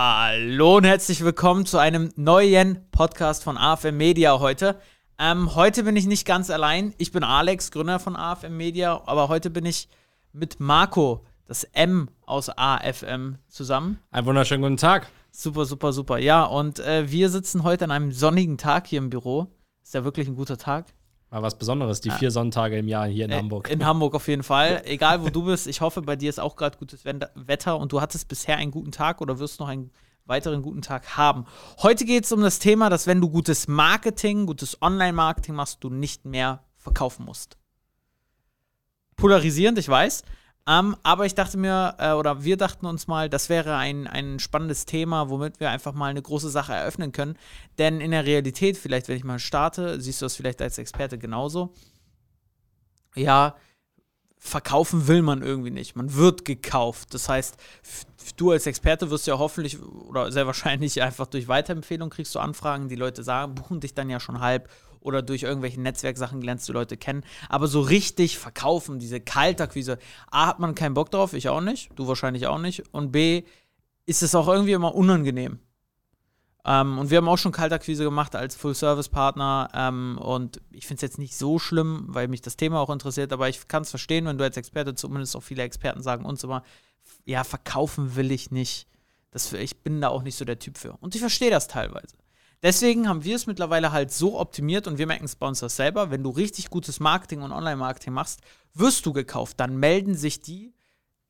Hallo und herzlich willkommen zu einem neuen Podcast von AFM Media heute. Ähm, heute bin ich nicht ganz allein. Ich bin Alex, Gründer von AFM Media, aber heute bin ich mit Marco, das M aus AFM, zusammen. Einen wunderschönen guten Tag. Super, super, super. Ja, und äh, wir sitzen heute an einem sonnigen Tag hier im Büro. Ist ja wirklich ein guter Tag. Mal was Besonderes, die vier Sonntage im Jahr hier in Äh, Hamburg. In Hamburg auf jeden Fall. Egal wo du bist, ich hoffe, bei dir ist auch gerade gutes Wetter und du hattest bisher einen guten Tag oder wirst noch einen weiteren guten Tag haben. Heute geht es um das Thema, dass wenn du gutes Marketing, gutes Online-Marketing machst, du nicht mehr verkaufen musst. Polarisierend, ich weiß. Ähm, aber ich dachte mir, äh, oder wir dachten uns mal, das wäre ein, ein spannendes Thema, womit wir einfach mal eine große Sache eröffnen können. Denn in der Realität, vielleicht wenn ich mal starte, siehst du das vielleicht als Experte genauso. Ja, verkaufen will man irgendwie nicht. Man wird gekauft. Das heißt, du als Experte wirst ja hoffentlich oder sehr wahrscheinlich einfach durch Weiterempfehlung kriegst du Anfragen, die Leute sagen, buchen dich dann ja schon halb oder durch irgendwelche Netzwerksachen lernst du Leute kennen. Aber so richtig verkaufen, diese Kaltakquise, A, hat man keinen Bock drauf, ich auch nicht, du wahrscheinlich auch nicht. Und B, ist es auch irgendwie immer unangenehm. Ähm, und wir haben auch schon Kaltakquise gemacht als Full-Service-Partner. Ähm, und ich finde es jetzt nicht so schlimm, weil mich das Thema auch interessiert. Aber ich kann es verstehen, wenn du als Experte, zumindest auch viele Experten sagen uns immer, ja, verkaufen will ich nicht. Das, ich bin da auch nicht so der Typ für. Und ich verstehe das teilweise. Deswegen haben wir es mittlerweile halt so optimiert und wir merken es bei uns das selber. Wenn du richtig gutes Marketing und Online-Marketing machst, wirst du gekauft. Dann melden sich die,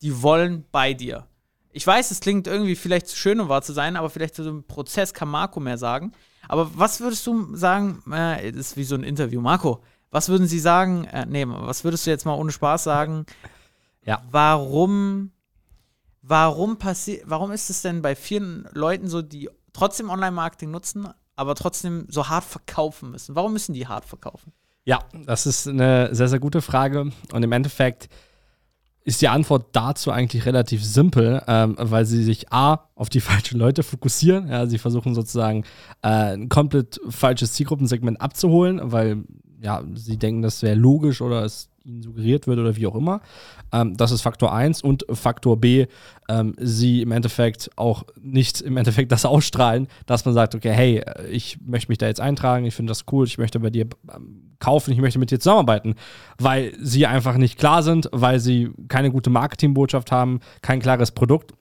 die wollen bei dir. Ich weiß, es klingt irgendwie vielleicht zu schön, um wahr zu sein, aber vielleicht zu so einem Prozess kann Marco mehr sagen. Aber was würdest du sagen, äh, das ist wie so ein Interview, Marco, was würden Sie sagen, äh, nee, was würdest du jetzt mal ohne Spaß sagen, Ja. warum, warum passiert, warum ist es denn bei vielen Leuten so, die trotzdem Online-Marketing nutzen, aber trotzdem so hart verkaufen müssen? Warum müssen die hart verkaufen? Ja, das ist eine sehr, sehr gute Frage. Und im Endeffekt ist die Antwort dazu eigentlich relativ simpel, ähm, weil sie sich A, auf die falschen Leute fokussieren. Ja, sie versuchen sozusagen äh, ein komplett falsches Zielgruppensegment abzuholen, weil ja, sie denken, das wäre logisch oder es ihnen suggeriert wird oder wie auch immer. Ähm, das ist Faktor 1 und Faktor B, ähm, sie im Endeffekt auch nicht im Endeffekt das ausstrahlen, dass man sagt, okay, hey, ich möchte mich da jetzt eintragen, ich finde das cool, ich möchte bei dir ähm, kaufen, ich möchte mit dir zusammenarbeiten, weil sie einfach nicht klar sind, weil sie keine gute Marketingbotschaft haben, kein klares Produkt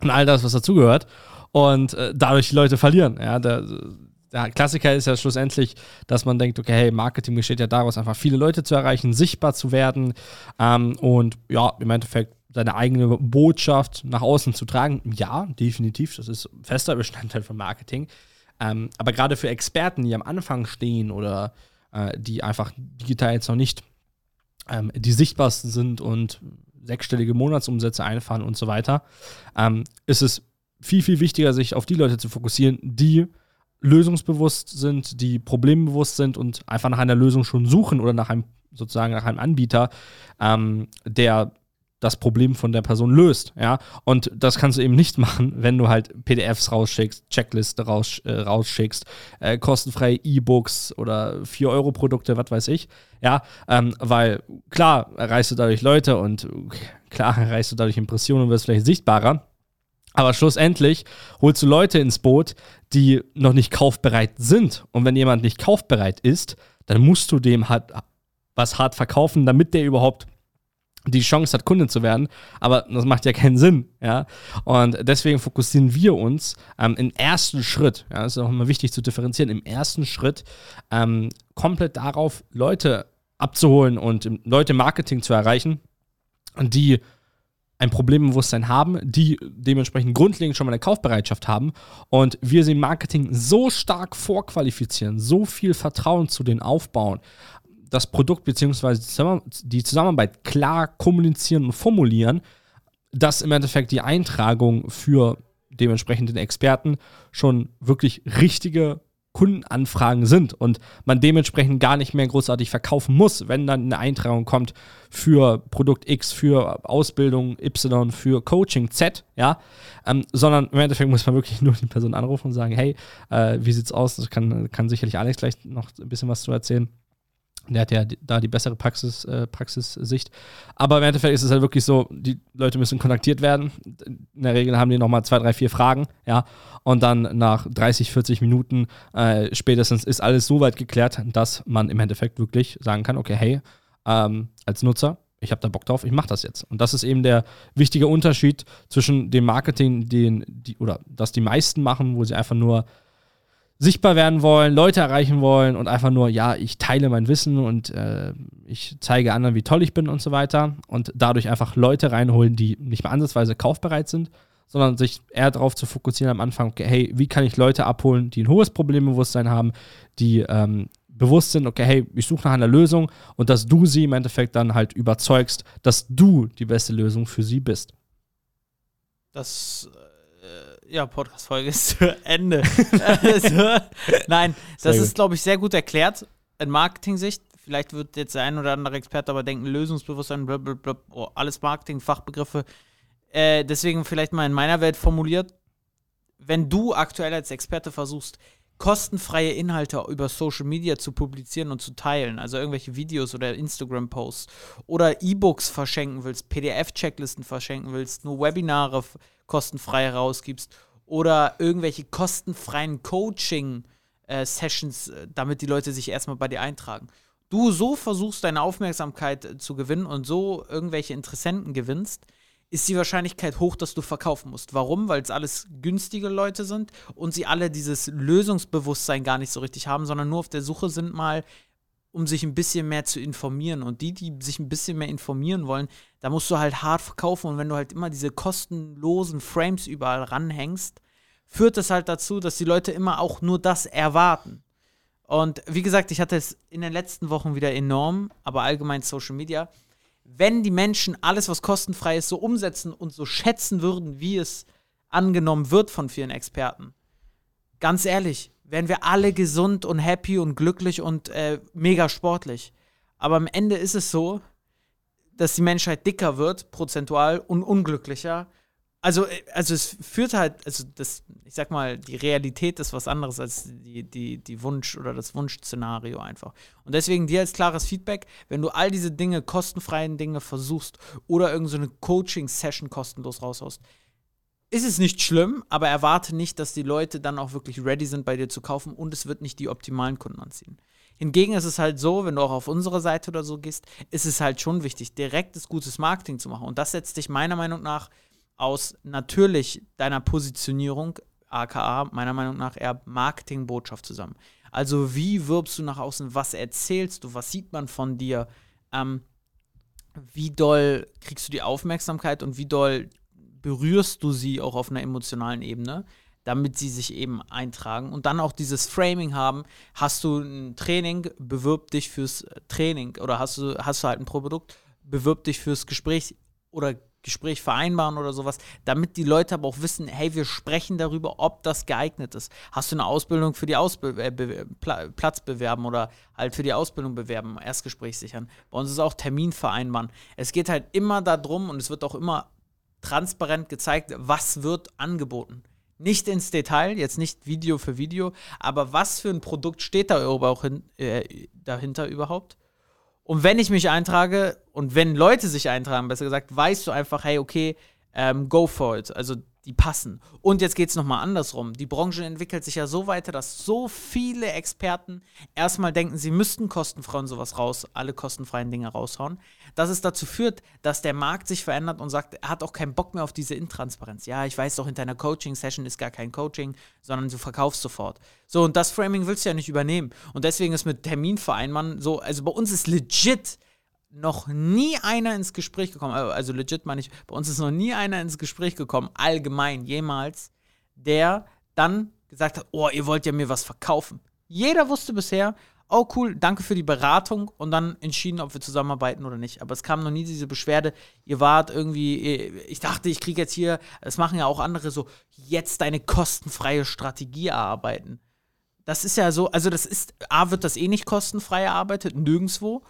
und all das, was dazugehört und äh, dadurch die Leute verlieren. Ja, der, der Klassiker ist ja schlussendlich, dass man denkt, okay, hey, Marketing besteht ja daraus, einfach viele Leute zu erreichen, sichtbar zu werden ähm, und ja, im Endeffekt seine eigene Botschaft nach außen zu tragen. Ja, definitiv, das ist fester Bestandteil von Marketing. Ähm, aber gerade für Experten, die am Anfang stehen oder äh, die einfach digital jetzt noch nicht ähm, die sichtbarsten sind und sechsstellige Monatsumsätze einfahren und so weiter, ähm, ist es viel, viel wichtiger, sich auf die Leute zu fokussieren, die lösungsbewusst sind, die problembewusst sind und einfach nach einer Lösung schon suchen oder nach einem, sozusagen nach einem Anbieter, ähm, der das Problem von der Person löst, ja. Und das kannst du eben nicht machen, wenn du halt PDFs rausschickst, Checkliste raus, äh, rausschickst, äh, kostenfreie E-Books oder 4-Euro-Produkte, was weiß ich, ja. Ähm, weil klar erreichst du dadurch Leute und klar erreichst du dadurch Impressionen und wirst vielleicht sichtbarer. Aber schlussendlich holst du Leute ins Boot, die noch nicht kaufbereit sind. Und wenn jemand nicht kaufbereit ist, dann musst du dem halt was hart verkaufen, damit der überhaupt die Chance hat, Kunde zu werden. Aber das macht ja keinen Sinn, ja. Und deswegen fokussieren wir uns ähm, im ersten Schritt, ja, das ist auch immer wichtig zu differenzieren, im ersten Schritt ähm, komplett darauf, Leute abzuholen und Leute Marketing zu erreichen, die ein Problembewusstsein haben, die dementsprechend grundlegend schon mal eine Kaufbereitschaft haben und wir sie im Marketing so stark vorqualifizieren, so viel Vertrauen zu denen aufbauen, das Produkt bzw. die Zusammenarbeit klar kommunizieren und formulieren, dass im Endeffekt die Eintragung für dementsprechend den Experten schon wirklich richtige Kundenanfragen sind und man dementsprechend gar nicht mehr großartig verkaufen muss, wenn dann eine Eintragung kommt für Produkt X, für Ausbildung Y, für Coaching Z, ja, ähm, sondern im Endeffekt muss man wirklich nur die Person anrufen und sagen, hey, äh, wie sieht's aus? Das kann, kann sicherlich Alex gleich noch ein bisschen was zu erzählen. Der hat ja da die bessere Praxis, äh, Praxissicht. Aber im Endeffekt ist es halt wirklich so, die Leute müssen kontaktiert werden. In der Regel haben die nochmal zwei, drei, vier Fragen, ja. Und dann nach 30, 40 Minuten äh, spätestens ist alles so weit geklärt, dass man im Endeffekt wirklich sagen kann, okay, hey, ähm, als Nutzer, ich habe da Bock drauf, ich mache das jetzt. Und das ist eben der wichtige Unterschied zwischen dem Marketing, den die, oder das die meisten machen, wo sie einfach nur sichtbar werden wollen, Leute erreichen wollen und einfach nur, ja, ich teile mein Wissen und äh, ich zeige anderen, wie toll ich bin und so weiter und dadurch einfach Leute reinholen, die nicht mehr ansatzweise kaufbereit sind, sondern sich eher darauf zu fokussieren am Anfang, okay, hey, wie kann ich Leute abholen, die ein hohes Problembewusstsein haben, die ähm, bewusst sind, okay, hey, ich suche nach einer Lösung und dass du sie im Endeffekt dann halt überzeugst, dass du die beste Lösung für sie bist. Das ja, Podcast-Folge ist zu Ende. also, nein, das ist, glaube ich, sehr gut erklärt in Marketing-Sicht. Vielleicht wird jetzt der ein oder andere Experte aber denken, Lösungsbewusstsein, blablabla, oh, alles Marketing, Fachbegriffe. Äh, deswegen vielleicht mal in meiner Welt formuliert, wenn du aktuell als Experte versuchst, kostenfreie Inhalte über Social Media zu publizieren und zu teilen, also irgendwelche Videos oder Instagram-Posts. Oder E-Books verschenken willst, PDF-Checklisten verschenken willst, nur Webinare kostenfrei rausgibst. Oder irgendwelche kostenfreien Coaching-Sessions, äh, damit die Leute sich erstmal bei dir eintragen. Du so versuchst, deine Aufmerksamkeit äh, zu gewinnen und so irgendwelche Interessenten gewinnst, ist die Wahrscheinlichkeit hoch, dass du verkaufen musst. Warum? Weil es alles günstige Leute sind und sie alle dieses Lösungsbewusstsein gar nicht so richtig haben, sondern nur auf der Suche sind mal, um sich ein bisschen mehr zu informieren. Und die, die sich ein bisschen mehr informieren wollen, da musst du halt hart verkaufen. Und wenn du halt immer diese kostenlosen Frames überall ranhängst, führt das halt dazu, dass die Leute immer auch nur das erwarten. Und wie gesagt, ich hatte es in den letzten Wochen wieder enorm, aber allgemein Social Media. Wenn die Menschen alles, was kostenfrei ist, so umsetzen und so schätzen würden, wie es angenommen wird von vielen Experten, ganz ehrlich, wären wir alle gesund und happy und glücklich und äh, mega sportlich. Aber am Ende ist es so, dass die Menschheit dicker wird, prozentual und unglücklicher. Also, äh, also es führt halt, also das, ich sag mal, die Realität ist was anderes als die, die, die Wunsch- oder das Wunschszenario einfach. Und deswegen dir als klares Feedback, wenn du all diese Dinge, kostenfreien Dinge versuchst oder irgendeine so Coaching-Session kostenlos raushaust, ist es nicht schlimm, aber erwarte nicht, dass die Leute dann auch wirklich ready sind, bei dir zu kaufen und es wird nicht die optimalen Kunden anziehen. Hingegen ist es halt so, wenn du auch auf unsere Seite oder so gehst, ist es halt schon wichtig, direktes, gutes Marketing zu machen. Und das setzt dich meiner Meinung nach aus natürlich deiner Positionierung, aka meiner Meinung nach eher Marketingbotschaft zusammen. Also wie wirbst du nach außen, was erzählst du, was sieht man von dir, ähm, wie doll kriegst du die Aufmerksamkeit und wie doll berührst du sie auch auf einer emotionalen Ebene, damit sie sich eben eintragen und dann auch dieses Framing haben. Hast du ein Training, bewirb dich fürs Training. Oder hast du, hast du halt ein Produkt, bewirb dich fürs Gespräch oder Gespräch vereinbaren oder sowas, damit die Leute aber auch wissen, hey, wir sprechen darüber, ob das geeignet ist. Hast du eine Ausbildung für die Ausbe äh, Pla Platz bewerben oder halt für die Ausbildung bewerben, Erstgespräch sichern. Bei uns ist auch Termin vereinbaren. Es geht halt immer darum und es wird auch immer transparent gezeigt, was wird angeboten. Nicht ins Detail, jetzt nicht Video für Video, aber was für ein Produkt steht da auch hin, äh, dahinter überhaupt? Und wenn ich mich eintrage und wenn Leute sich eintragen, besser gesagt, weißt du einfach, hey, okay, ähm, go for it. Also die passen. Und jetzt geht es nochmal andersrum. Die Branche entwickelt sich ja so weiter, dass so viele Experten erstmal denken, sie müssten kostenfrei und sowas raus, alle kostenfreien Dinge raushauen, dass es dazu führt, dass der Markt sich verändert und sagt, er hat auch keinen Bock mehr auf diese Intransparenz. Ja, ich weiß doch, in deiner Coaching-Session ist gar kein Coaching, sondern du verkaufst sofort. So, und das Framing willst du ja nicht übernehmen. Und deswegen ist mit Terminvereinbaren so, also bei uns ist legit noch nie einer ins Gespräch gekommen, äh, also legit meine ich, bei uns ist noch nie einer ins Gespräch gekommen, allgemein jemals, der dann gesagt hat, oh, ihr wollt ja mir was verkaufen. Jeder wusste bisher, oh cool, danke für die Beratung und dann entschieden, ob wir zusammenarbeiten oder nicht. Aber es kam noch nie diese Beschwerde, ihr wart irgendwie, ich dachte, ich kriege jetzt hier, das machen ja auch andere so, jetzt deine kostenfreie Strategie erarbeiten. Das ist ja so, also das ist, A, wird das eh nicht kostenfrei erarbeitet, nirgendwo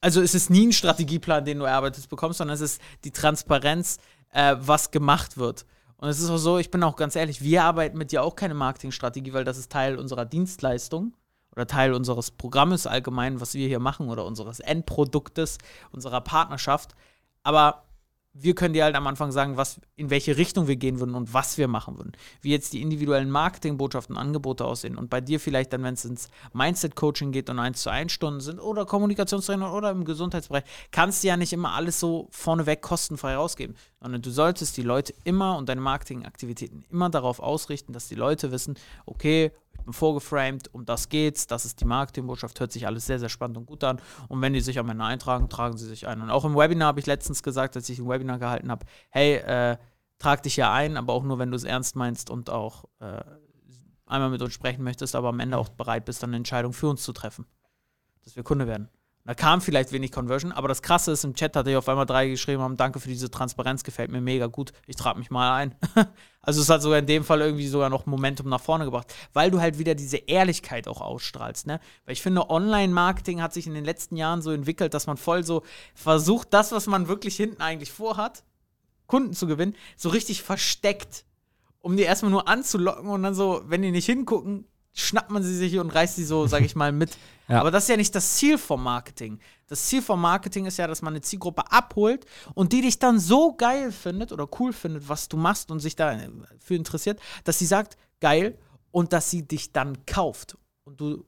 also es ist nie ein Strategieplan, den du erarbeitest bekommst, sondern es ist die Transparenz, äh, was gemacht wird. Und es ist auch so, ich bin auch ganz ehrlich, wir arbeiten mit dir auch keine Marketingstrategie, weil das ist Teil unserer Dienstleistung oder Teil unseres Programmes allgemein, was wir hier machen oder unseres Endproduktes, unserer Partnerschaft. Aber wir können dir halt am Anfang sagen, was, in welche Richtung wir gehen würden und was wir machen würden. Wie jetzt die individuellen Marketingbotschaften, Angebote aussehen. Und bei dir vielleicht dann, wenn es ins Mindset-Coaching geht und 1 zu 1 Stunden sind oder Kommunikationstrainer oder im Gesundheitsbereich, kannst du ja nicht immer alles so vorneweg kostenfrei rausgeben. Sondern du solltest die Leute immer und deine Marketingaktivitäten immer darauf ausrichten, dass die Leute wissen, okay, vorgeframed, um das geht's, das ist die Marketingbotschaft, hört sich alles sehr, sehr spannend und gut an. Und wenn die sich am Ende eintragen, tragen sie sich ein. Und auch im Webinar habe ich letztens gesagt, als ich ein Webinar gehalten habe, hey, äh, trag dich ja ein, aber auch nur, wenn du es ernst meinst und auch äh, einmal mit uns sprechen möchtest, aber am Ende auch bereit bist, dann eine Entscheidung für uns zu treffen, dass wir Kunde werden. Da kam vielleicht wenig Conversion, aber das Krasse ist, im Chat hatte ich auf einmal drei geschrieben haben, danke für diese Transparenz, gefällt mir mega gut, ich trage mich mal ein. also es hat sogar in dem Fall irgendwie sogar noch Momentum nach vorne gebracht, weil du halt wieder diese Ehrlichkeit auch ausstrahlst, ne? Weil ich finde, Online-Marketing hat sich in den letzten Jahren so entwickelt, dass man voll so versucht, das, was man wirklich hinten eigentlich vorhat, Kunden zu gewinnen, so richtig versteckt, um die erstmal nur anzulocken und dann so, wenn die nicht hingucken, schnappt man sie sich und reißt sie so, sag ich mal, mit. ja. Aber das ist ja nicht das Ziel vom Marketing. Das Ziel vom Marketing ist ja, dass man eine Zielgruppe abholt und die dich dann so geil findet oder cool findet, was du machst und sich dafür interessiert, dass sie sagt, geil, und dass sie dich dann kauft. Und du,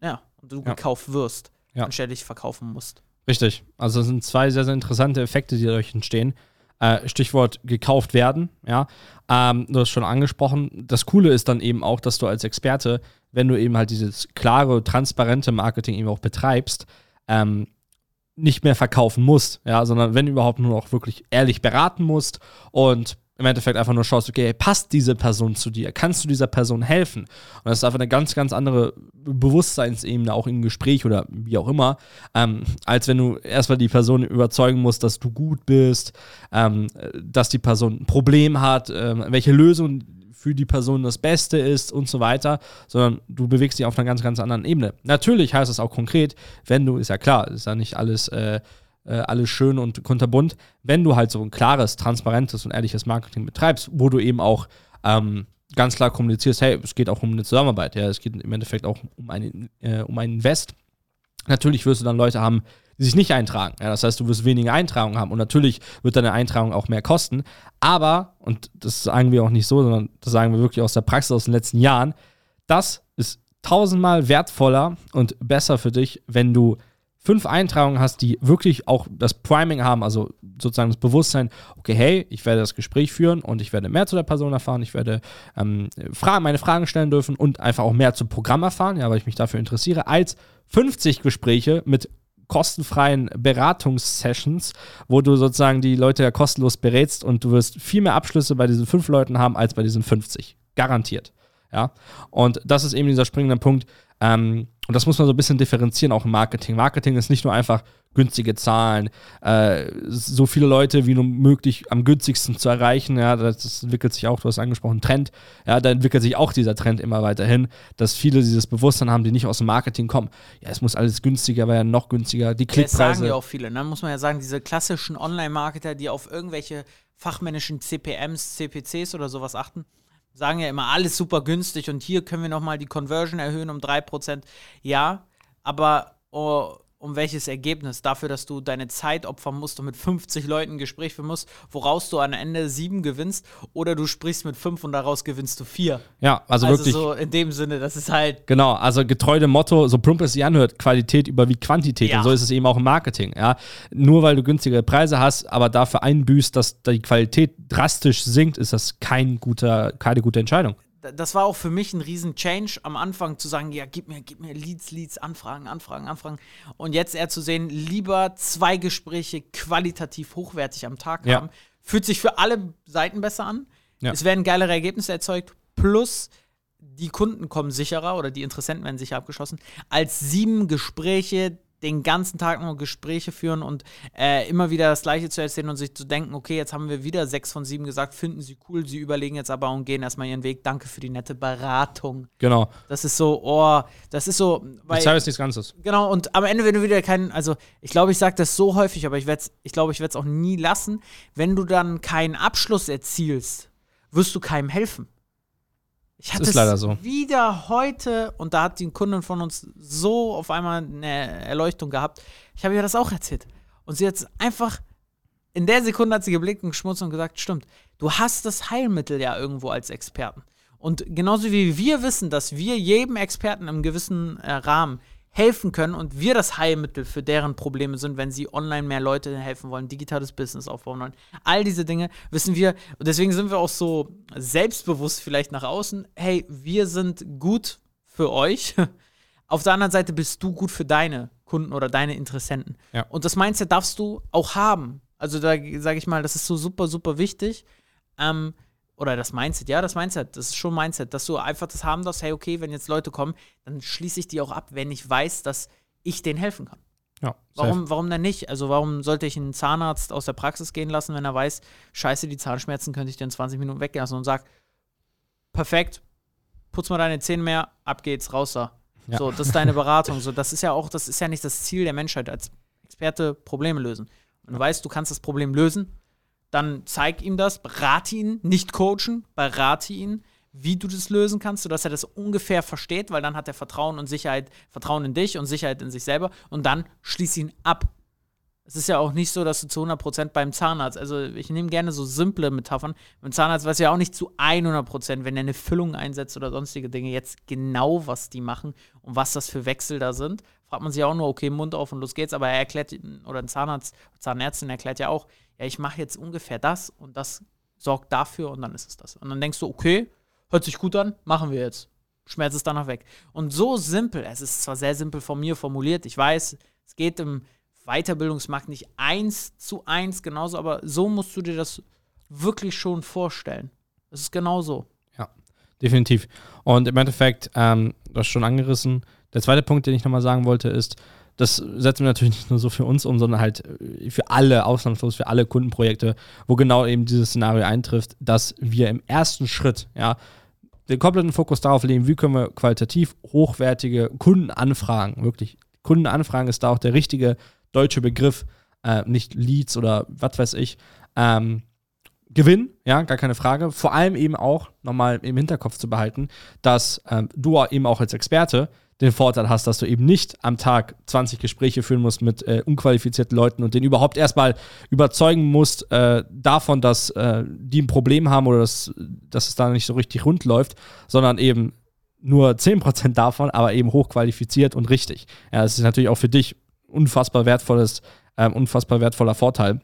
ja, und du ja. gekauft wirst, ja. anstelle dich verkaufen musst. Richtig. Also es sind zwei sehr, sehr interessante Effekte, die dadurch entstehen. Äh, Stichwort gekauft werden, ja. Ähm, du hast schon angesprochen. Das Coole ist dann eben auch, dass du als Experte, wenn du eben halt dieses klare, transparente Marketing eben auch betreibst, ähm, nicht mehr verkaufen musst, ja, sondern wenn überhaupt nur noch wirklich ehrlich beraten musst und im Endeffekt einfach nur schaust, okay, passt diese Person zu dir? Kannst du dieser Person helfen? Und das ist einfach eine ganz, ganz andere Bewusstseinsebene, auch im Gespräch oder wie auch immer, ähm, als wenn du erstmal die Person überzeugen musst, dass du gut bist, ähm, dass die Person ein Problem hat, ähm, welche Lösung für die Person das Beste ist und so weiter, sondern du bewegst dich auf einer ganz, ganz anderen Ebene. Natürlich heißt es auch konkret, wenn du, ist ja klar, ist ja nicht alles äh, äh, alles schön und kunterbunt, wenn du halt so ein klares, transparentes und ehrliches Marketing betreibst, wo du eben auch ähm, ganz klar kommunizierst, hey, es geht auch um eine Zusammenarbeit, ja, es geht im Endeffekt auch um einen, äh, um einen Invest. Natürlich wirst du dann Leute haben, die sich nicht eintragen. Ja, das heißt, du wirst weniger Eintragungen haben und natürlich wird deine Eintragung auch mehr kosten. Aber, und das sagen wir auch nicht so, sondern das sagen wir wirklich aus der Praxis aus den letzten Jahren, das ist tausendmal wertvoller und besser für dich, wenn du fünf Eintragungen hast, die wirklich auch das Priming haben, also sozusagen das Bewusstsein, okay, hey, ich werde das Gespräch führen und ich werde mehr zu der Person erfahren, ich werde ähm, Fragen, meine Fragen stellen dürfen und einfach auch mehr zum Programm erfahren, ja, weil ich mich dafür interessiere, als 50 Gespräche mit kostenfreien Beratungssessions, wo du sozusagen die Leute ja kostenlos berätst und du wirst viel mehr Abschlüsse bei diesen fünf Leuten haben als bei diesen 50. Garantiert. Ja. Und das ist eben dieser springende Punkt. Ähm, und das muss man so ein bisschen differenzieren, auch im Marketing. Marketing ist nicht nur einfach günstige Zahlen, äh, so viele Leute wie nur möglich am günstigsten zu erreichen. Ja, das entwickelt sich auch, du hast angesprochen, Trend. Ja, da entwickelt sich auch dieser Trend immer weiterhin, dass viele dieses Bewusstsein haben, die nicht aus dem Marketing kommen. Ja, es muss alles günstiger werden, noch günstiger. Die Klickpreise. Das sagen ja auch viele. Ne? Muss man ja sagen, diese klassischen Online-Marketer, die auf irgendwelche fachmännischen CPMs, CPCs oder sowas achten sagen ja immer, alles super günstig und hier können wir nochmal die Conversion erhöhen um 3%. Ja, aber oh, um welches Ergebnis? Dafür, dass du deine Zeit opfern musst und mit 50 Leuten ein Gespräch führen musst, woraus du am Ende sieben gewinnst oder du sprichst mit fünf und daraus gewinnst du vier. Ja, also, also wirklich. so in dem Sinne, das ist halt. Genau, also getreu dem Motto, so plump es sich anhört, Qualität über wie Quantität. Ja. Und so ist es eben auch im Marketing. Ja? Nur weil du günstigere Preise hast, aber dafür einbüßt, dass die Qualität drastisch sinkt, ist das kein guter, keine gute Entscheidung das war auch für mich ein riesen Change am Anfang zu sagen, ja, gib mir, gib mir Leads, Leads, Anfragen, Anfragen, Anfragen. Und jetzt eher zu sehen, lieber zwei Gespräche qualitativ hochwertig am Tag ja. haben. Fühlt sich für alle Seiten besser an. Ja. Es werden geilere Ergebnisse erzeugt. Plus, die Kunden kommen sicherer oder die Interessenten werden sicher abgeschlossen, als sieben Gespräche, den ganzen Tag nur Gespräche führen und äh, immer wieder das Gleiche zu erzählen und sich zu denken, okay, jetzt haben wir wieder sechs von sieben gesagt, finden sie cool, sie überlegen jetzt aber und gehen erstmal ihren Weg. Danke für die nette Beratung. Genau. Das ist so, oh, das ist so. Weil, ich sage nichts Ganzes. Genau, und am Ende, wenn du wieder keinen, also ich glaube, ich sage das so häufig, aber ich, ich glaube, ich werde es auch nie lassen, wenn du dann keinen Abschluss erzielst, wirst du keinem helfen. Ich hatte es so. wieder heute und da hat die Kundin von uns so auf einmal eine Erleuchtung gehabt. Ich habe ihr das auch erzählt. Und sie hat einfach, in der Sekunde hat sie geblickt und geschmutzt und gesagt, stimmt, du hast das Heilmittel ja irgendwo als Experten. Und genauso wie wir wissen, dass wir jedem Experten im gewissen äh, Rahmen helfen können und wir das Heilmittel für deren Probleme sind, wenn sie online mehr Leute helfen wollen, digitales Business aufbauen wollen. All diese Dinge wissen wir und deswegen sind wir auch so selbstbewusst vielleicht nach außen. Hey, wir sind gut für euch. Auf der anderen Seite bist du gut für deine Kunden oder deine Interessenten. Ja. Und das Mindset darfst du auch haben. Also da sage ich mal, das ist so super, super wichtig. Ähm, oder das Mindset, ja, das Mindset, das ist schon Mindset, dass du einfach das haben darfst, hey, okay, wenn jetzt Leute kommen, dann schließe ich die auch ab, wenn ich weiß, dass ich denen helfen kann. Ja, warum, warum denn nicht? Also warum sollte ich einen Zahnarzt aus der Praxis gehen lassen, wenn er weiß, scheiße, die Zahnschmerzen könnte ich dir in 20 Minuten weglassen und sag, perfekt, putz mal deine Zähne mehr, ab geht's, raus da. Ja. So, das ist deine Beratung. So, das ist ja auch, das ist ja nicht das Ziel der Menschheit, als Experte Probleme lösen. Und du weißt, du kannst das Problem lösen, dann zeig ihm das, berate ihn, nicht coachen, berate ihn, wie du das lösen kannst, sodass er das ungefähr versteht, weil dann hat er Vertrauen und Sicherheit, Vertrauen in dich und Sicherheit in sich selber und dann schließ ihn ab. Es ist ja auch nicht so, dass du zu 100% beim Zahnarzt, also ich nehme gerne so simple Metaphern, beim Zahnarzt weiß ja auch nicht zu 100%, wenn er eine Füllung einsetzt oder sonstige Dinge, jetzt genau, was die machen und was das für Wechsel da sind. Fragt man sich auch nur, okay, Mund auf und los geht's, aber er erklärt, oder ein Zahnarzt, Zahnärztin erklärt ja auch, ja, ich mache jetzt ungefähr das und das sorgt dafür und dann ist es das. Und dann denkst du, okay, hört sich gut an, machen wir jetzt. Schmerz ist danach weg. Und so simpel, es ist zwar sehr simpel von mir formuliert, ich weiß, es geht im Weiterbildungsmarkt nicht eins zu eins genauso, aber so musst du dir das wirklich schon vorstellen. Es ist genau so. Ja, definitiv. Und im Endeffekt, ähm, du hast schon angerissen. Der zweite Punkt, den ich nochmal sagen wollte, ist, das setzen wir natürlich nicht nur so für uns um, sondern halt äh, für alle, ausnahmslos für alle Kundenprojekte, wo genau eben dieses Szenario eintrifft, dass wir im ersten Schritt, ja, den kompletten Fokus darauf legen, wie können wir qualitativ hochwertige Kundenanfragen, wirklich Kundenanfragen ist da auch der richtige deutsche Begriff, äh, nicht Leads oder was weiß ich, ähm, gewinnen, ja, gar keine Frage. Vor allem eben auch nochmal im Hinterkopf zu behalten, dass ähm, du eben auch als Experte den Vorteil hast, dass du eben nicht am Tag 20 Gespräche führen musst mit äh, unqualifizierten Leuten und den überhaupt erstmal überzeugen musst äh, davon, dass äh, die ein Problem haben oder dass, dass es da nicht so richtig rund läuft, sondern eben nur 10% davon, aber eben hochqualifiziert und richtig. Ja, das ist natürlich auch für dich unfassbar wertvolles, ähm, unfassbar wertvoller Vorteil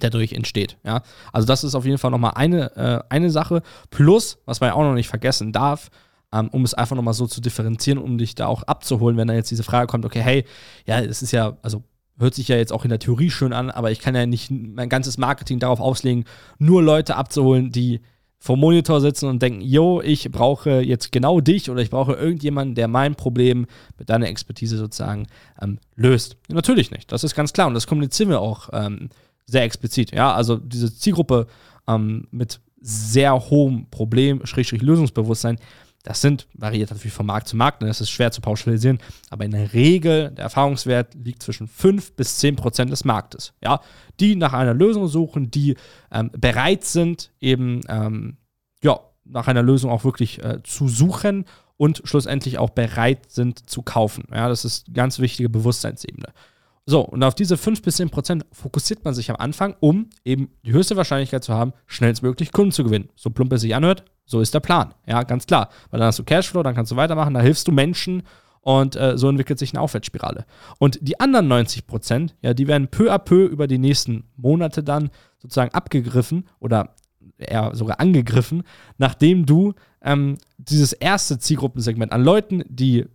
der dadurch entsteht. Ja? Also das ist auf jeden Fall nochmal eine, äh, eine Sache. Plus, was man ja auch noch nicht vergessen darf, um es einfach nochmal so zu differenzieren, um dich da auch abzuholen, wenn da jetzt diese Frage kommt, okay, hey, ja, es ist ja, also hört sich ja jetzt auch in der Theorie schön an, aber ich kann ja nicht mein ganzes Marketing darauf auslegen, nur Leute abzuholen, die vor Monitor sitzen und denken, yo, ich brauche jetzt genau dich oder ich brauche irgendjemanden, der mein Problem mit deiner Expertise sozusagen ähm, löst. Natürlich nicht, das ist ganz klar und das kommunizieren wir auch ähm, sehr explizit. Ja, also diese Zielgruppe ähm, mit sehr hohem Problem, Schrägstrich Lösungsbewusstsein, das sind, variiert natürlich von Markt zu Markt, ne? das ist schwer zu pauschalisieren, aber in der Regel, der Erfahrungswert liegt zwischen 5 bis 10 Prozent des Marktes. Ja? Die nach einer Lösung suchen, die ähm, bereit sind, eben ähm, ja, nach einer Lösung auch wirklich äh, zu suchen und schlussendlich auch bereit sind zu kaufen. Ja, das ist eine ganz wichtige Bewusstseinsebene. So, und auf diese 5 bis 10 Prozent fokussiert man sich am Anfang, um eben die höchste Wahrscheinlichkeit zu haben, schnellstmöglich Kunden zu gewinnen. So plump es sich anhört, so ist der Plan. Ja, ganz klar. Weil dann hast du Cashflow, dann kannst du weitermachen, da hilfst du Menschen und äh, so entwickelt sich eine Aufwärtsspirale. Und die anderen 90 Prozent, ja, die werden peu à peu über die nächsten Monate dann sozusagen abgegriffen oder eher sogar angegriffen, nachdem du ähm, dieses erste Zielgruppensegment an Leuten, die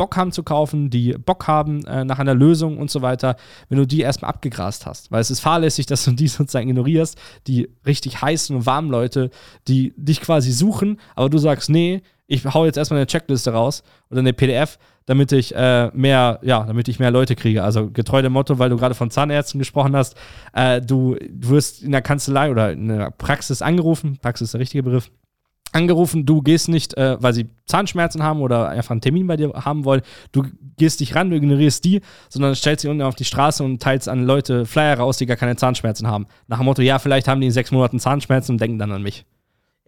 Bock haben zu kaufen, die Bock haben äh, nach einer Lösung und so weiter, wenn du die erstmal abgegrast hast. Weil es ist fahrlässig, dass du die sozusagen ignorierst, die richtig heißen und warmen Leute, die dich quasi suchen, aber du sagst, nee, ich hau jetzt erstmal eine Checkliste raus oder eine PDF, damit ich äh, mehr, ja, damit ich mehr Leute kriege. Also getreu dem Motto, weil du gerade von Zahnärzten gesprochen hast, äh, du, wirst in der Kanzlei oder in der Praxis angerufen, Praxis ist der richtige Begriff, angerufen, du gehst nicht, äh, weil sie Zahnschmerzen haben oder einfach einen Termin bei dir haben wollen, du gehst nicht ran, du ignorierst die, sondern stellst sie unten auf die Straße und teilst an Leute Flyer raus, die gar keine Zahnschmerzen haben. Nach dem Motto, ja, vielleicht haben die in sechs Monaten Zahnschmerzen und denken dann an mich.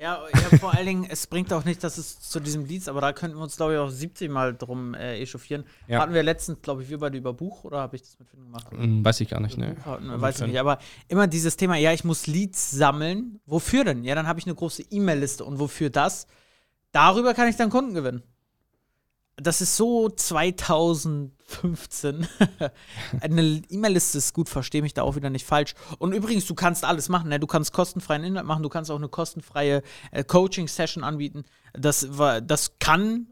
Ja, ja, vor allen Dingen, es bringt auch nicht, dass es zu diesem Leads, aber da könnten wir uns, glaube ich, auch 70 Mal drum äh, echauffieren. Ja. Hatten wir letztens, glaube ich, wir beide über Buch oder habe ich das mit Finn gemacht? Hm, weiß ich gar nicht, ne. Weiß ich nicht, aber immer dieses Thema, ja, ich muss Leads sammeln. Wofür denn? Ja, dann habe ich eine große E-Mail-Liste. Und wofür das? Darüber kann ich dann Kunden gewinnen. Das ist so 2015. Eine E-Mail-Liste ist gut, verstehe mich da auch wieder nicht falsch. Und übrigens, du kannst alles machen. Ne? Du kannst kostenfreien Inhalt machen, du kannst auch eine kostenfreie äh, Coaching-Session anbieten. Das, war, das kann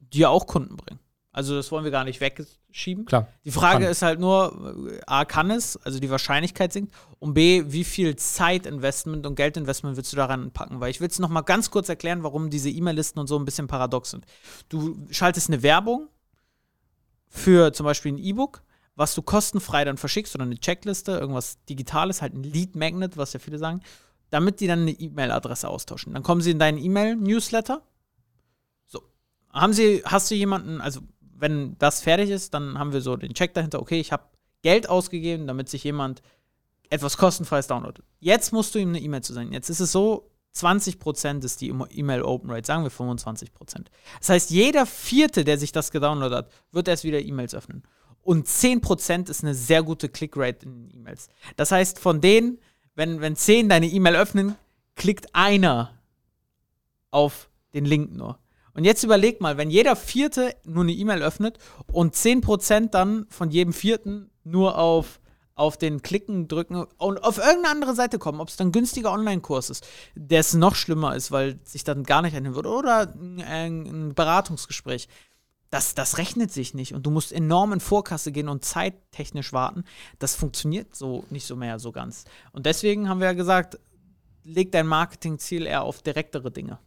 dir auch Kunden bringen. Also das wollen wir gar nicht wegschieben. Klar. Die Frage kann. ist halt nur, äh, A, kann es, also die Wahrscheinlichkeit sinkt, und B, wie viel Zeitinvestment und Geldinvestment willst du daran packen? Weil ich will es noch mal ganz kurz erklären, warum diese E-Mail-Listen und so ein bisschen paradox sind. Du schaltest eine Werbung für zum Beispiel ein E-Book, was du kostenfrei dann verschickst oder eine Checkliste, irgendwas Digitales, halt ein Lead Magnet, was ja viele sagen, damit die dann eine E-Mail-Adresse austauschen. Dann kommen sie in deinen E-Mail-Newsletter. So. Haben sie, hast du jemanden, also wenn das fertig ist, dann haben wir so den Check dahinter, okay, ich habe Geld ausgegeben, damit sich jemand etwas kostenfreies downloadet. Jetzt musst du ihm eine E-Mail zu senden. Jetzt ist es so, 20% ist die E-Mail Open Rate, sagen wir 25%. Das heißt, jeder Vierte, der sich das gedownloadet hat, wird erst wieder E-Mails öffnen. Und 10% ist eine sehr gute Click-Rate in E-Mails. Das heißt, von denen, wenn, wenn 10 deine E-Mail öffnen, klickt einer auf den Link nur. Und jetzt überleg mal, wenn jeder Vierte nur eine E-Mail öffnet und 10% dann von jedem Vierten nur auf, auf den Klicken drücken und auf irgendeine andere Seite kommen, ob es dann günstiger Online-Kurs ist, der es noch schlimmer ist, weil sich dann gar nicht einnehmen würde, oder ein, ein Beratungsgespräch. Das, das rechnet sich nicht und du musst enorm in Vorkasse gehen und zeittechnisch warten. Das funktioniert so nicht so mehr so ganz. Und deswegen haben wir ja gesagt, leg dein Marketingziel eher auf direktere Dinge.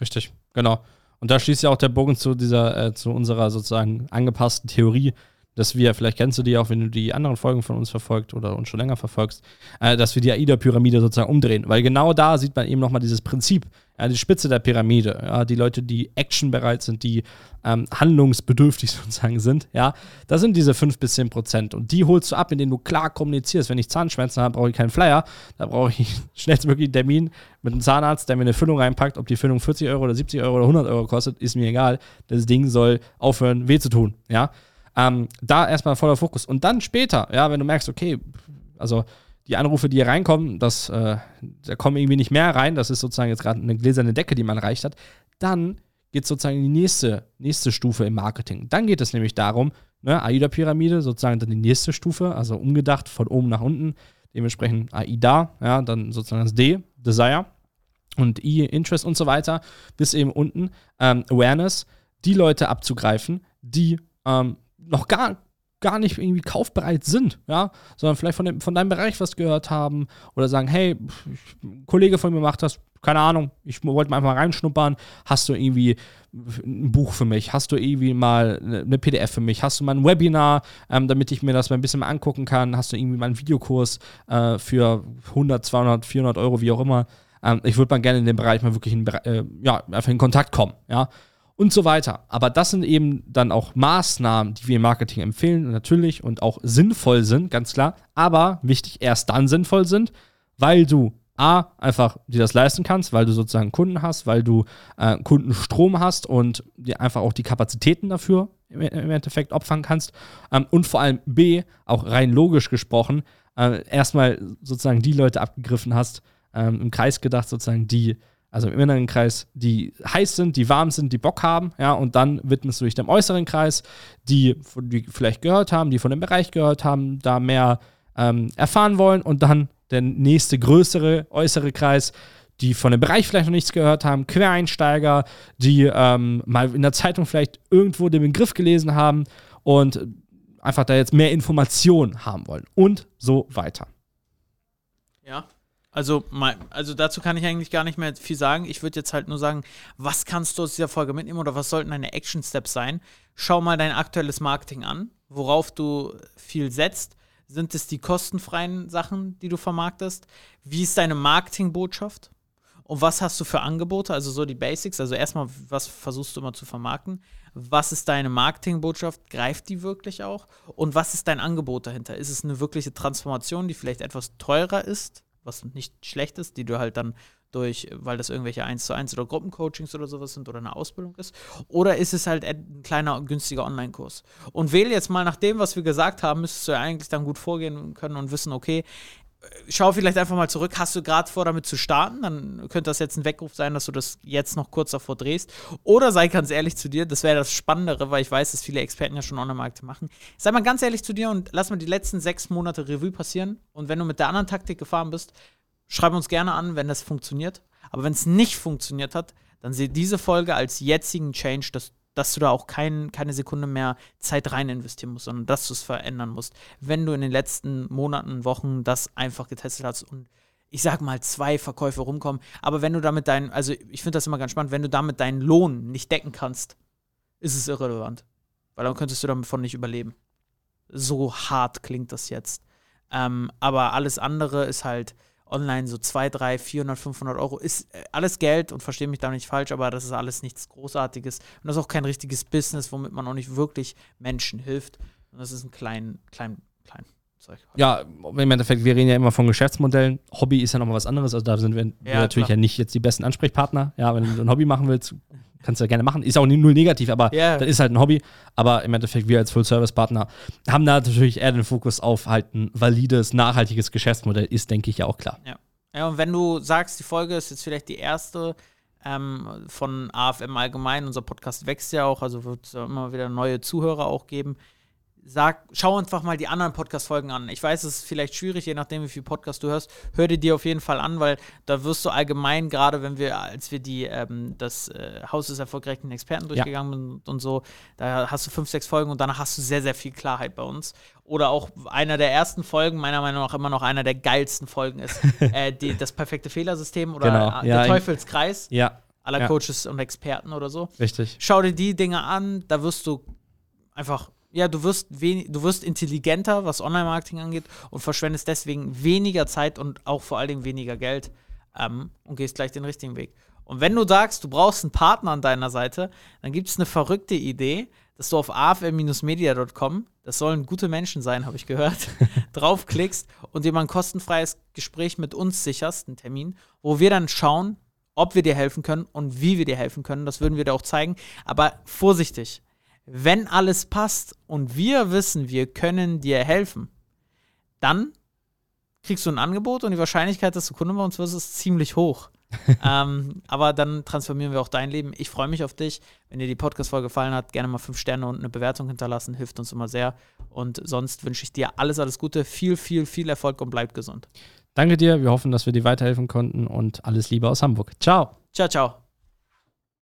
Richtig, genau. Und da schließt ja auch der Bogen zu dieser, äh, zu unserer sozusagen angepassten Theorie, dass wir, vielleicht kennst du die auch, wenn du die anderen Folgen von uns verfolgt oder uns schon länger verfolgst, äh, dass wir die AIDA-Pyramide sozusagen umdrehen. Weil genau da sieht man eben nochmal dieses Prinzip, ja, die Spitze der Pyramide, ja, die Leute, die actionbereit sind, die ähm, handlungsbedürftig sozusagen sind, ja, das sind diese 5 bis 10 Prozent. Und die holst du ab, indem du klar kommunizierst. Wenn ich Zahnschmerzen habe, brauche ich keinen Flyer, da brauche ich schnellstmöglich einen Termin mit einem Zahnarzt, der mir eine Füllung reinpackt. Ob die Füllung 40 Euro oder 70 Euro oder 100 Euro kostet, ist mir egal. Das Ding soll aufhören, weh zu tun, ja. Ähm, da erstmal voller Fokus. Und dann später, ja, wenn du merkst, okay, also die Anrufe, die hier reinkommen, das, äh, da kommen irgendwie nicht mehr rein, das ist sozusagen jetzt gerade eine gläserne Decke, die man erreicht hat, dann geht es sozusagen in die nächste, nächste Stufe im Marketing. Dann geht es nämlich darum, ne, AIDA-Pyramide, sozusagen dann die nächste Stufe, also umgedacht von oben nach unten, dementsprechend AIDA, ja, dann sozusagen das D, Desire und I, Interest und so weiter, bis eben unten ähm, Awareness, die Leute abzugreifen, die ähm, noch gar, gar nicht irgendwie kaufbereit sind, ja, sondern vielleicht von, dem, von deinem Bereich was gehört haben oder sagen, hey, ein Kollege von mir macht das, keine Ahnung, ich wollte mal einfach reinschnuppern, hast du irgendwie ein Buch für mich, hast du irgendwie mal eine PDF für mich, hast du mal ein Webinar, ähm, damit ich mir das mal ein bisschen mal angucken kann, hast du irgendwie mal einen Videokurs äh, für 100, 200, 400 Euro, wie auch immer. Ähm, ich würde mal gerne in dem Bereich mal wirklich in, äh, ja, einfach in Kontakt kommen, ja und so weiter. Aber das sind eben dann auch Maßnahmen, die wir im Marketing empfehlen, natürlich und auch sinnvoll sind, ganz klar. Aber wichtig, erst dann sinnvoll sind, weil du A, einfach dir das leisten kannst, weil du sozusagen Kunden hast, weil du äh, Kundenstrom hast und dir einfach auch die Kapazitäten dafür im, Endeffekt opfern kannst. Ähm, und vor allem B, auch rein logisch gesprochen, äh, erstmal sozusagen die Leute abgegriffen hast, ähm, im Kreis gedacht, sozusagen, die also im inneren Kreis, die heiß sind, die warm sind, die Bock haben, ja, und dann widmest du dich dem äußeren Kreis, die, die vielleicht gehört haben, die von dem Bereich gehört haben, da mehr ähm, erfahren wollen und dann der nächste größere äußere Kreis, die von dem Bereich vielleicht noch nichts gehört haben, Quereinsteiger, die ähm, mal in der Zeitung vielleicht irgendwo den Begriff gelesen haben und einfach da jetzt mehr Informationen haben wollen und so weiter. Ja, also, also dazu kann ich eigentlich gar nicht mehr viel sagen. Ich würde jetzt halt nur sagen, was kannst du aus dieser Folge mitnehmen oder was sollten deine Action Steps sein? Schau mal dein aktuelles Marketing an, worauf du viel setzt. Sind es die kostenfreien Sachen, die du vermarktest? Wie ist deine Marketingbotschaft? Und was hast du für Angebote? Also so die Basics. Also erstmal, was versuchst du immer zu vermarkten? Was ist deine Marketingbotschaft? Greift die wirklich auch? Und was ist dein Angebot dahinter? Ist es eine wirkliche Transformation, die vielleicht etwas teurer ist? Was nicht schlecht ist, die du halt dann durch, weil das irgendwelche 1 zu 1 oder Gruppencoachings oder sowas sind oder eine Ausbildung ist? Oder ist es halt ein kleiner, günstiger Online-Kurs? Und wähle jetzt mal nach dem, was wir gesagt haben, müsstest du ja eigentlich dann gut vorgehen können und wissen, okay, schau vielleicht einfach mal zurück. Hast du gerade vor, damit zu starten? Dann könnte das jetzt ein Weckruf sein, dass du das jetzt noch kurz davor drehst. Oder sei ganz ehrlich zu dir, das wäre das Spannendere, weil ich weiß, dass viele Experten ja schon Online-Marketing machen. Sei mal ganz ehrlich zu dir und lass mal die letzten sechs Monate Revue passieren. Und wenn du mit der anderen Taktik gefahren bist, schreib uns gerne an, wenn das funktioniert. Aber wenn es nicht funktioniert hat, dann sehe diese Folge als jetzigen Change, dass dass du da auch kein, keine Sekunde mehr Zeit rein investieren musst, sondern dass du es verändern musst. Wenn du in den letzten Monaten, Wochen das einfach getestet hast und ich sag mal, zwei Verkäufe rumkommen, aber wenn du damit deinen, also ich finde das immer ganz spannend, wenn du damit deinen Lohn nicht decken kannst, ist es irrelevant. Weil dann könntest du davon nicht überleben. So hart klingt das jetzt. Ähm, aber alles andere ist halt, online so 2, 3, 400, 500 Euro ist äh, alles Geld und verstehe mich da nicht falsch, aber das ist alles nichts Großartiges und das ist auch kein richtiges Business, womit man auch nicht wirklich Menschen hilft. Und das ist ein klein, klein, klein Zeug. Ja, im Endeffekt, wir reden ja immer von Geschäftsmodellen. Hobby ist ja nochmal was anderes. Also da sind wir, ja, natürlich klar. ja nicht jetzt die besten Ansprechpartner. Ja, wenn du ein Hobby machen willst, kannst du ja gerne machen. Ist auch null negativ, aber yeah. das ist halt ein Hobby. Aber im Endeffekt, wir als Full-Service-Partner haben da natürlich eher den Fokus auf halt ein valides, nachhaltiges Geschäftsmodell, ist, denke ich, ja auch klar. Ja. ja, und wenn du sagst, die Folge ist jetzt vielleicht die erste ähm, von AFM allgemein, unser Podcast wächst ja auch, also wird es immer wieder neue Zuhörer auch geben sag, schau einfach mal die anderen Podcast-Folgen an. Ich weiß, es ist vielleicht schwierig, je nachdem, wie viel Podcast du hörst. Hör dir die auf jeden Fall an, weil da wirst du allgemein, gerade wenn wir, als wir die, ähm, das äh, Haus des erfolgreichen Experten durchgegangen ja. sind und so, da hast du fünf, sechs Folgen und danach hast du sehr, sehr viel Klarheit bei uns. Oder auch einer der ersten Folgen, meiner Meinung nach immer noch einer der geilsten Folgen ist, äh, die, das perfekte Fehlersystem oder genau. ja, der Teufelskreis. Ja. Aller ja. Coaches und Experten oder so. Richtig. Schau dir die Dinge an, da wirst du einfach ja, du wirst, du wirst intelligenter, was Online-Marketing angeht und verschwendest deswegen weniger Zeit und auch vor allen Dingen weniger Geld ähm, und gehst gleich den richtigen Weg. Und wenn du sagst, du brauchst einen Partner an deiner Seite, dann gibt es eine verrückte Idee, dass du auf afm-media.com, das sollen gute Menschen sein, habe ich gehört, draufklickst und dir mal ein kostenfreies Gespräch mit uns sicherst, einen Termin, wo wir dann schauen, ob wir dir helfen können und wie wir dir helfen können. Das würden wir dir auch zeigen. Aber vorsichtig, wenn alles passt und wir wissen, wir können dir helfen, dann kriegst du ein Angebot und die Wahrscheinlichkeit, dass du Kunde bei uns wirst, ist ziemlich hoch. ähm, aber dann transformieren wir auch dein Leben. Ich freue mich auf dich. Wenn dir die Podcast-Folge gefallen hat, gerne mal fünf Sterne und eine Bewertung hinterlassen, hilft uns immer sehr. Und sonst wünsche ich dir alles, alles Gute, viel, viel, viel Erfolg und bleib gesund. Danke dir. Wir hoffen, dass wir dir weiterhelfen konnten und alles Liebe aus Hamburg. Ciao. Ciao, ciao.